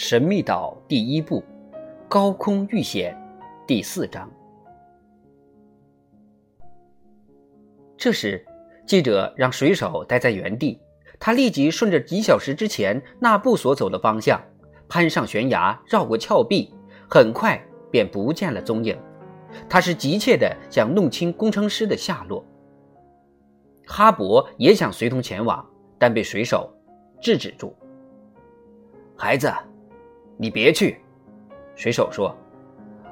神秘岛第一部，高空遇险第四章。这时，记者让水手待在原地，他立即顺着几小时之前那布所走的方向，攀上悬崖，绕过峭壁，很快便不见了踪影。他是急切的想弄清工程师的下落。哈勃也想随同前往，但被水手制止住。孩子。你别去，水手说：“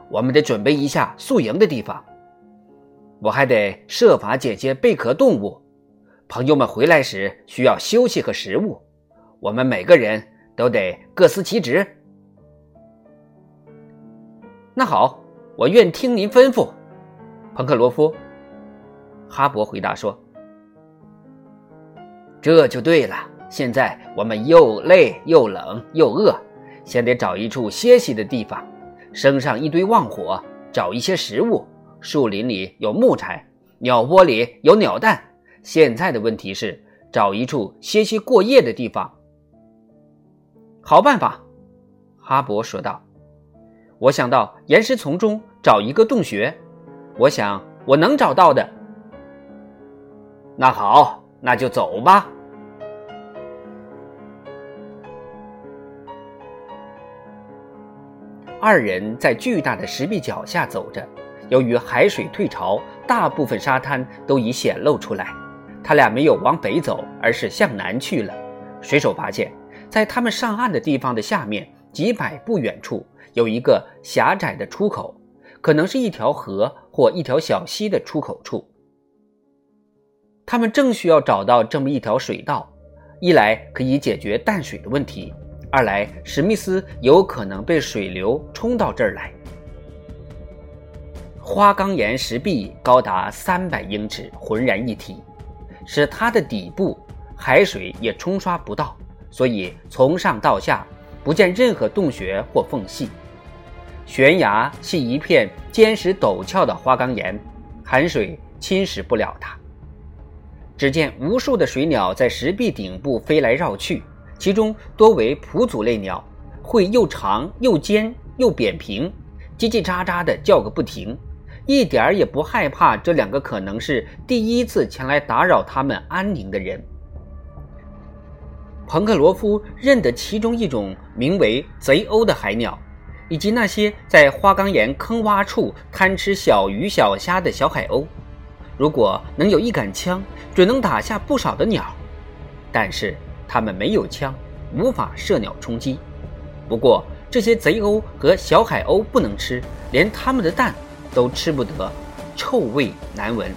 我们得准备一下宿营的地方。我还得设法捡些贝壳动物。朋友们回来时需要休息和食物。我们每个人都得各司其职。”那好，我愿听您吩咐，彭克罗夫。哈勃回答说：“这就对了。现在我们又累又冷又饿。”先得找一处歇息的地方，生上一堆旺火，找一些食物。树林里有木柴，鸟窝里有鸟蛋。现在的问题是找一处歇息过夜的地方。好办法，哈勃说道。我想到岩石丛中找一个洞穴，我想我能找到的。那好，那就走吧。二人在巨大的石壁脚下走着，由于海水退潮，大部分沙滩都已显露出来。他俩没有往北走，而是向南去了。水手发现，在他们上岸的地方的下面几百步远处有一个狭窄的出口，可能是一条河或一条小溪的出口处。他们正需要找到这么一条水道，一来可以解决淡水的问题。二来，史密斯有可能被水流冲到这儿来。花岗岩石壁高达三百英尺，浑然一体，使它的底部海水也冲刷不到，所以从上到下不见任何洞穴或缝隙。悬崖系一片坚实陡峭的花岗岩，海水侵蚀不了它。只见无数的水鸟在石壁顶部飞来绕去。其中多为匍匐类鸟，喙又长又尖又扁平，叽叽喳喳地叫个不停，一点儿也不害怕这两个可能是第一次前来打扰他们安宁的人。彭克罗夫认得其中一种名为贼鸥的海鸟，以及那些在花岗岩坑洼处贪吃小鱼小虾的小海鸥。如果能有一杆枪，准能打下不少的鸟。但是。他们没有枪，无法射鸟充饥。不过这些贼鸥和小海鸥不能吃，连它们的蛋都吃不得，臭味难闻。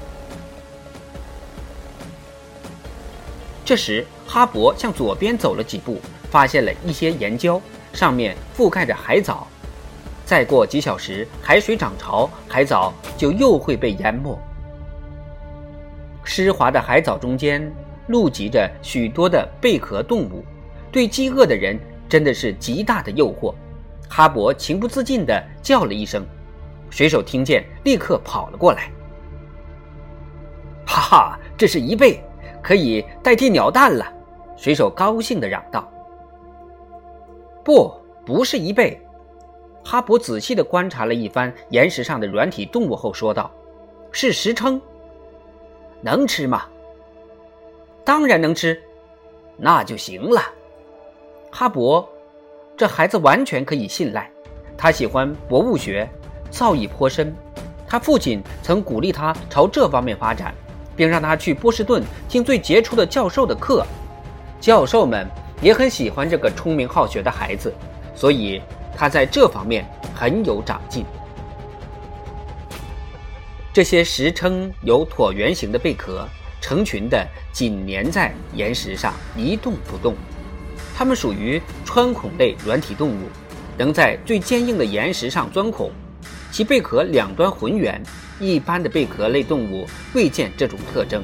这时，哈勃向左边走了几步，发现了一些岩礁，上面覆盖着海藻。再过几小时，海水涨潮，海藻就又会被淹没。湿滑的海藻中间。露集着许多的贝壳动物，对饥饿的人真的是极大的诱惑。哈勃情不自禁地叫了一声，水手听见，立刻跑了过来。哈哈，这是一贝，可以代替鸟蛋了！水手高兴地嚷道。不，不是一贝。哈勃仔细地观察了一番岩石上的软体动物后说道：“是石蛏，能吃吗？”当然能吃，那就行了。哈勃，这孩子完全可以信赖。他喜欢博物学，造诣颇深。他父亲曾鼓励他朝这方面发展，并让他去波士顿听最杰出的教授的课。教授们也很喜欢这个聪明好学的孩子，所以他在这方面很有长进。这些石称有椭圆形的贝壳。成群的紧粘在岩石上一动不动，它们属于穿孔类软体动物，能在最坚硬的岩石上钻孔，其贝壳两端浑圆。一般的贝壳类动物未见这种特征。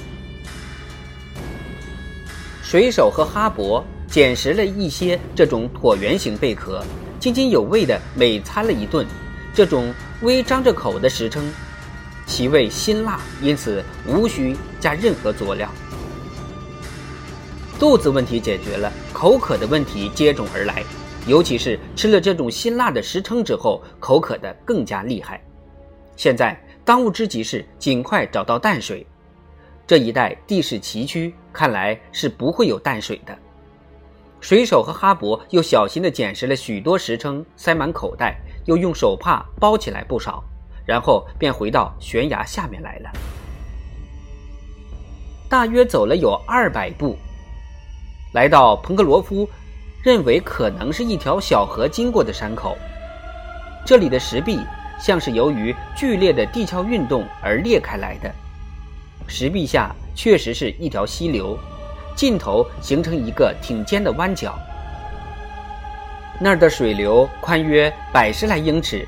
水手和哈勃捡拾了一些这种椭圆形贝壳，津津有味地美餐了一顿。这种微张着口的食称。其味辛辣，因此无需加任何佐料。肚子问题解决了，口渴的问题接踵而来。尤其是吃了这种辛辣的食碉之后，口渴的更加厉害。现在当务之急是尽快找到淡水。这一带地势崎岖，看来是不会有淡水的。水手和哈勃又小心地捡拾了许多石碉，塞满口袋，又用手帕包起来不少，然后便回到悬崖下面来了。大约走了有二百步，来到彭格罗夫认为可能是一条小河经过的山口。这里的石壁像是由于剧烈的地壳运动而裂开来的。石壁下确实是一条溪流，尽头形成一个挺尖的弯角。那儿的水流宽约百十来英尺，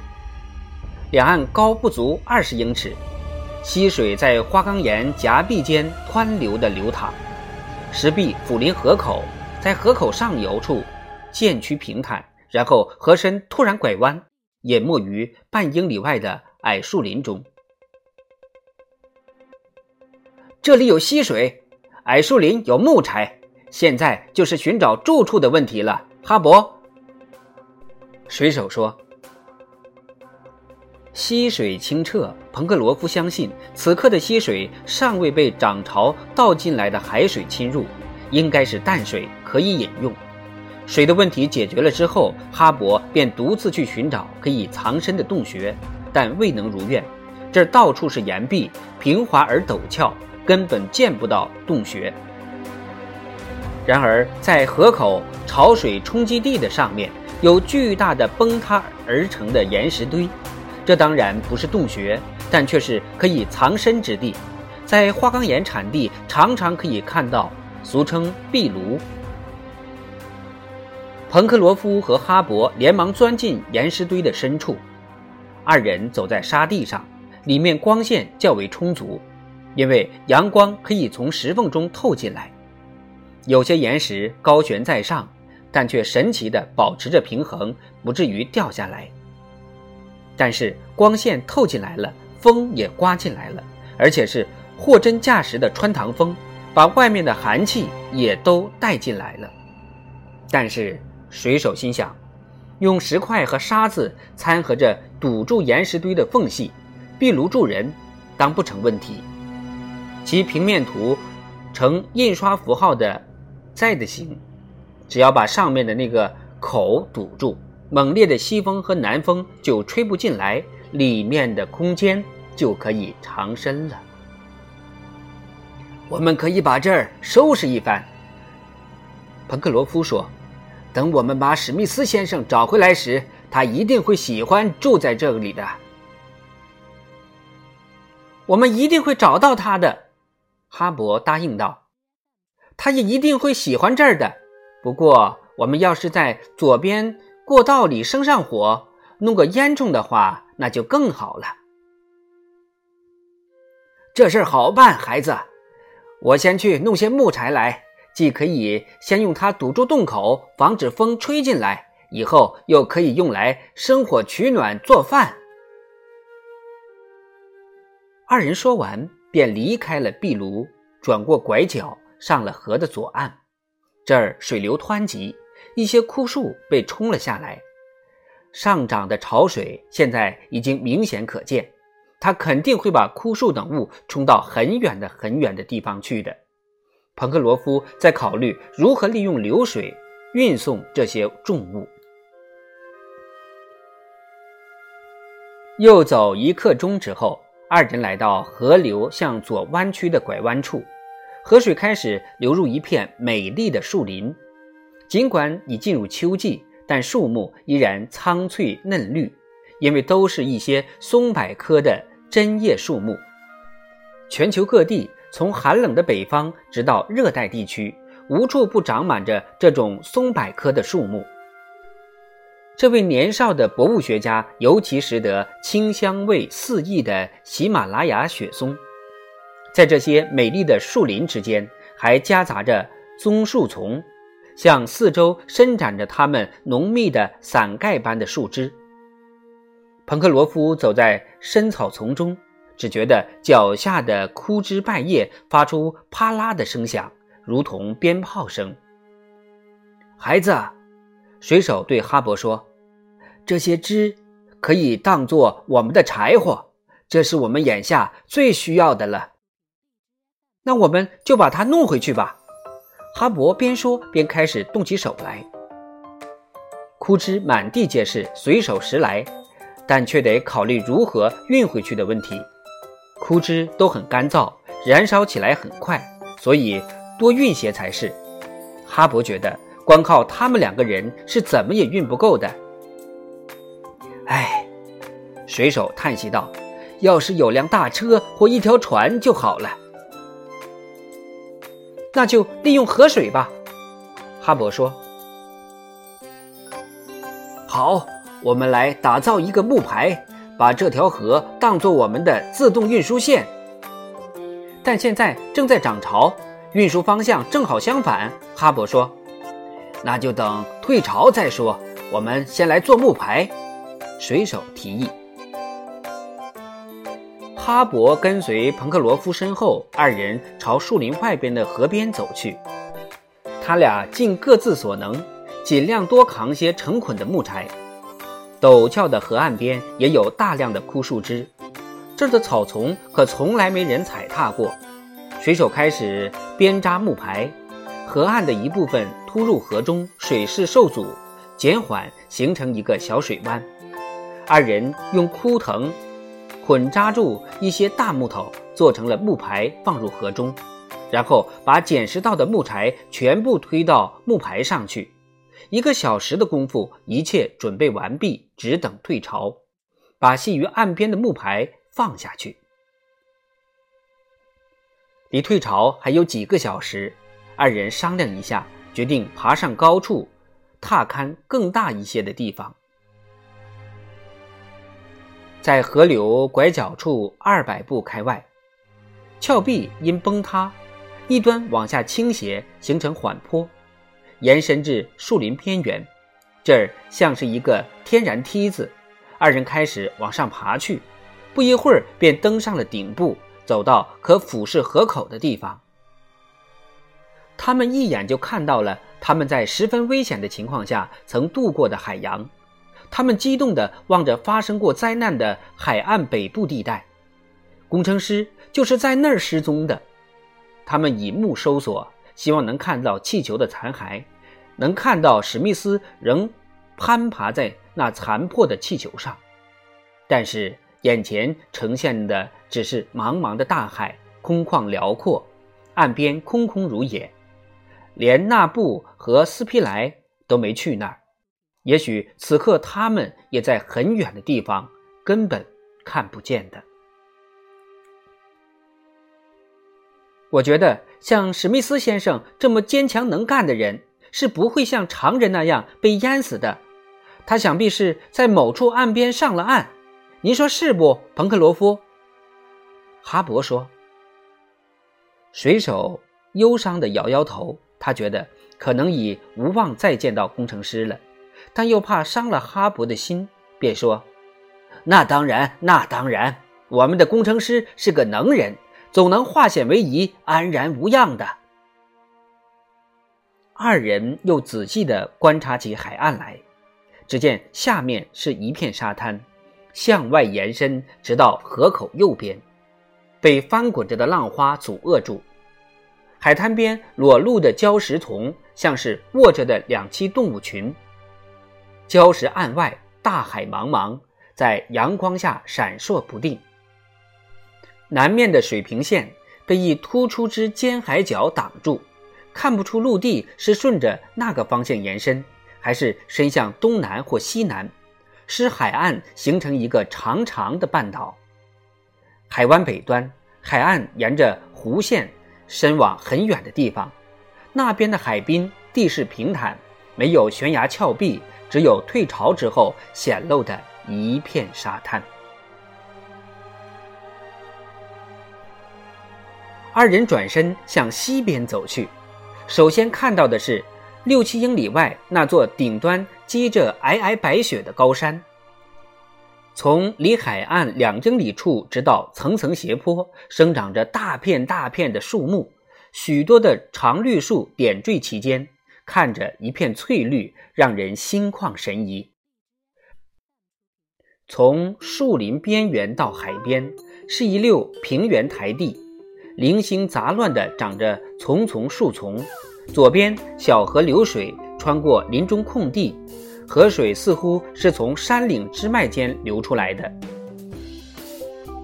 两岸高不足二十英尺。溪水在花岗岩夹壁间湍流的流淌，石壁 phủ 临河口，在河口上游处渐趋平坦，然后河身突然拐弯，淹没于半英里外的矮树林中。这里有溪水，矮树林有木柴，现在就是寻找住处的问题了。哈勃，水手说：“溪水清澈，彭克罗夫相信此刻的溪水尚未被涨潮倒进来的海水侵入，应该是淡水，可以饮用。水的问题解决了之后，哈勃便独自去寻找可以藏身的洞穴，但未能如愿。这到处是岩壁，平滑而陡峭。”根本见不到洞穴。然而，在河口潮水冲击地的上面，有巨大的崩塌而成的岩石堆。这当然不是洞穴，但却是可以藏身之地。在花岗岩产地，常常可以看到，俗称壁炉。彭克罗夫和哈勃连忙钻进岩石堆的深处，二人走在沙地上，里面光线较为充足。因为阳光可以从石缝中透进来，有些岩石高悬在上，但却神奇地保持着平衡，不至于掉下来。但是光线透进来了，风也刮进来了，而且是货真价实的穿堂风，把外面的寒气也都带进来了。但是水手心想，用石块和沙子掺和着堵住岩石堆的缝隙，壁炉住人，当不成问题。其平面图呈印刷符号的 Z 形，只要把上面的那个口堵住，猛烈的西风和南风就吹不进来，里面的空间就可以藏身了。我们可以把这儿收拾一番。彭克罗夫说：“等我们把史密斯先生找回来时，他一定会喜欢住在这里的。我们一定会找到他的。”哈勃答应道：“他也一定会喜欢这儿的。不过，我们要是在左边过道里生上火，弄个烟囱的话，那就更好了。这事儿好办，孩子。我先去弄些木柴来，既可以先用它堵住洞口，防止风吹进来；以后又可以用来生火取暖、做饭。”二人说完。便离开了壁炉，转过拐角，上了河的左岸。这儿水流湍急，一些枯树被冲了下来。上涨的潮水现在已经明显可见，它肯定会把枯树等物冲到很远的、很远的地方去的。彭克罗夫在考虑如何利用流水运送这些重物。又走一刻钟之后。二人来到河流向左弯曲的拐弯处，河水开始流入一片美丽的树林。尽管已进入秋季，但树木依然苍翠嫩绿，因为都是一些松柏科的针叶树木。全球各地，从寒冷的北方直到热带地区，无处不长满着这种松柏科的树木。这位年少的博物学家尤其识得清香味四溢的喜马拉雅雪松，在这些美丽的树林之间，还夹杂着棕树丛，向四周伸展着它们浓密的伞盖般的树枝。彭克罗夫走在深草丛中，只觉得脚下的枯枝败叶发出啪啦的声响，如同鞭炮声。孩子。水手对哈勃说：“这些枝可以当做我们的柴火，这是我们眼下最需要的了。”那我们就把它弄回去吧。哈勃边说边开始动起手来。枯枝满地皆是，随手拾来，但却得考虑如何运回去的问题。枯枝都很干燥，燃烧起来很快，所以多运些才是。哈勃觉得光靠他们两个人是怎么也运不够的。唉，水手叹息道：“要是有辆大车或一条船就好了。”那就利用河水吧，哈勃说。好，我们来打造一个木排，把这条河当做我们的自动运输线。但现在正在涨潮，运输方向正好相反。哈勃说：“那就等退潮再说。我们先来做木排。”水手提议。哈勃跟随彭克罗夫身后，二人朝树林外边的河边走去。他俩尽各自所能，尽量多扛些成捆的木柴。陡峭的河岸边也有大量的枯树枝，这儿的草丛可从来没人踩踏过。水手开始编扎木排，河岸的一部分突入河中，水势受阻，减缓，形成一个小水湾。二人用枯藤。捆扎住一些大木头，做成了木排，放入河中，然后把捡拾到的木柴全部推到木排上去。一个小时的功夫，一切准备完毕，只等退潮，把系于岸边的木排放下去。离退潮还有几个小时，二人商量一下，决定爬上高处，踏勘更大一些的地方。在河流拐角处二百步开外，峭壁因崩塌，一端往下倾斜，形成缓坡，延伸至树林边缘。这儿像是一个天然梯子，二人开始往上爬去。不一会儿，便登上了顶部，走到可俯视河口的地方。他们一眼就看到了他们在十分危险的情况下曾渡过的海洋。他们激动地望着发生过灾难的海岸北部地带，工程师就是在那儿失踪的。他们以目搜索，希望能看到气球的残骸，能看到史密斯仍攀爬在那残破的气球上。但是眼前呈现的只是茫茫的大海，空旷辽阔，岸边空空如也，连纳布和斯皮莱都没去那儿。也许此刻他们也在很远的地方，根本看不见的。我觉得像史密斯先生这么坚强能干的人，是不会像常人那样被淹死的。他想必是在某处岸边上了岸。您说是不，彭克罗夫？哈勃说。水手忧伤的摇摇头，他觉得可能已无望再见到工程师了。但又怕伤了哈勃的心，便说：“那当然，那当然，我们的工程师是个能人，总能化险为夷，安然无恙的。”二人又仔细地观察起海岸来，只见下面是一片沙滩，向外延伸，直到河口右边，被翻滚着的浪花阻遏住。海滩边裸露的礁石丛，像是卧着的两栖动物群。礁石岸外，大海茫茫，在阳光下闪烁不定。南面的水平线被一突出之尖海角挡住，看不出陆地是顺着那个方向延伸，还是伸向东南或西南，使海岸形成一个长长的半岛。海湾北端，海岸沿着弧线伸往很远的地方，那边的海滨地势平坦，没有悬崖峭壁。只有退潮之后显露的一片沙滩。二人转身向西边走去，首先看到的是六七英里外那座顶端积着皑皑白雪的高山。从离海岸两英里处直到层层斜坡，生长着大片大片的树木，许多的常绿树点缀其间。看着一片翠绿，让人心旷神怡。从树林边缘到海边，是一溜平原台地，零星杂乱地长着丛丛树丛。左边小河流水穿过林中空地，河水似乎是从山岭支脉间流出来的。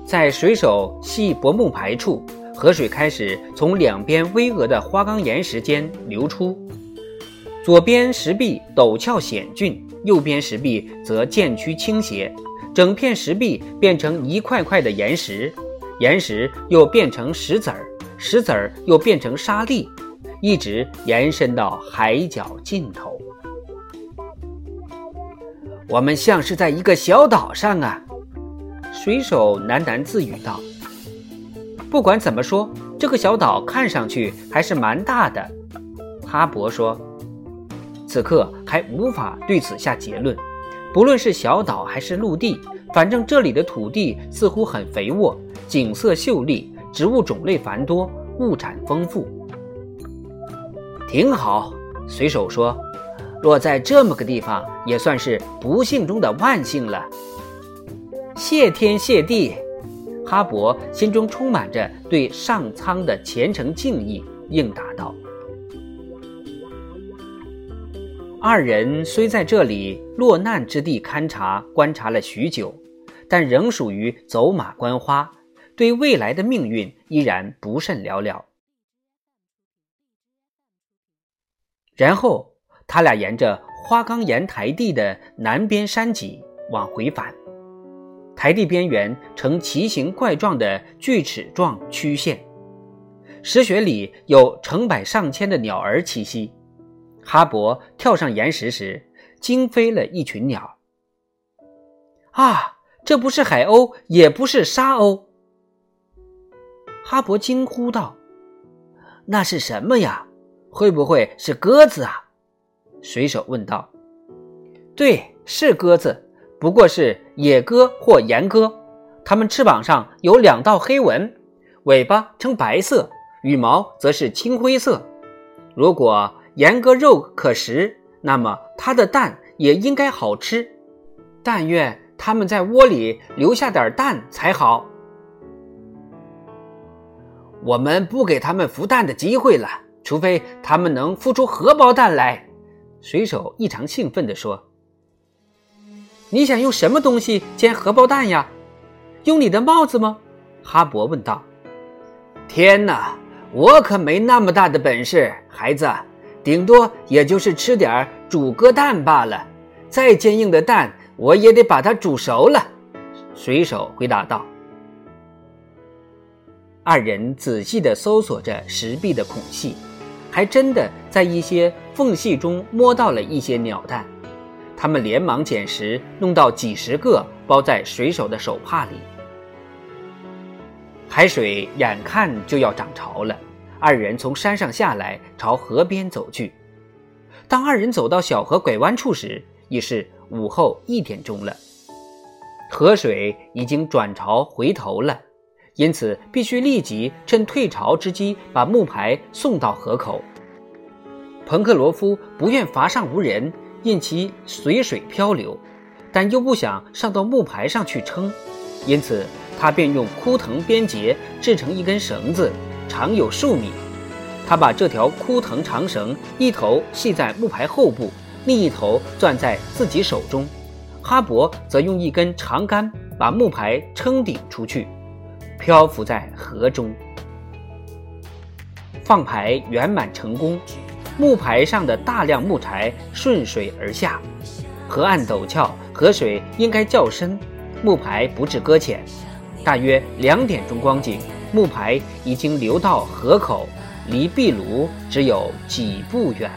在水手系薄木排处，河水开始从两边巍峨的花岗岩石间流出。左边石壁陡峭险峻，右边石壁则渐趋倾斜。整片石壁变成一块块的岩石，岩石又变成石子儿，石子儿又变成沙砾，一直延伸到海角尽头。我们像是在一个小岛上啊！水手喃喃自语道。不管怎么说，这个小岛看上去还是蛮大的。哈勃说。此刻还无法对此下结论。不论是小岛还是陆地，反正这里的土地似乎很肥沃，景色秀丽，植物种类繁多，物产丰富。挺好，随手说：“落在这么个地方，也算是不幸中的万幸了。”谢天谢地，哈勃心中充满着对上苍的虔诚敬意，应答道。二人虽在这里落难之地勘察观察了许久，但仍属于走马观花，对未来的命运依然不甚了了。然后，他俩沿着花岗岩台地的南边山脊往回返，台地边缘呈奇形怪状的锯齿状曲线，石穴里有成百上千的鸟儿栖息。哈勃跳上岩石时，惊飞了一群鸟。啊，这不是海鸥，也不是沙鸥。哈勃惊呼道：“那是什么呀？会不会是鸽子啊？”水手问道。“对，是鸽子，不过是野鸽或岩鸽。它们翅膀上有两道黑纹，尾巴呈白色，羽毛则是青灰色。如果……”严格肉可食，那么它的蛋也应该好吃。但愿它们在窝里留下点蛋才好。我们不给他们孵蛋的机会了，除非他们能孵出荷包蛋来。水手异常兴奋地说：“你想用什么东西煎荷包蛋呀？用你的帽子吗？”哈勃问道。“天哪，我可没那么大的本事，孩子。”顶多也就是吃点煮鸽蛋罢了，再坚硬的蛋，我也得把它煮熟了。”水手回答道。二人仔细地搜索着石壁的孔隙，还真的在一些缝隙中摸到了一些鸟蛋。他们连忙捡拾，弄到几十个，包在水手的手帕里。海水眼看就要涨潮了。二人从山上下来，朝河边走去。当二人走到小河拐弯处时，已是午后一点钟了。河水已经转潮回头了，因此必须立即趁退潮之机把木牌送到河口。彭克罗夫不愿筏上无人，任其随水漂流，但又不想上到木牌上去撑，因此他便用枯藤编结制成一根绳子。长有数米，他把这条枯藤长绳一头系在木牌后部，另一头攥在自己手中。哈勃则用一根长杆把木牌撑顶出去，漂浮在河中。放牌圆满成功，木牌上的大量木柴顺水而下。河岸陡峭，河水应该较深，木牌不致搁浅。大约两点钟光景。木牌已经流到河口，离壁炉只有几步远。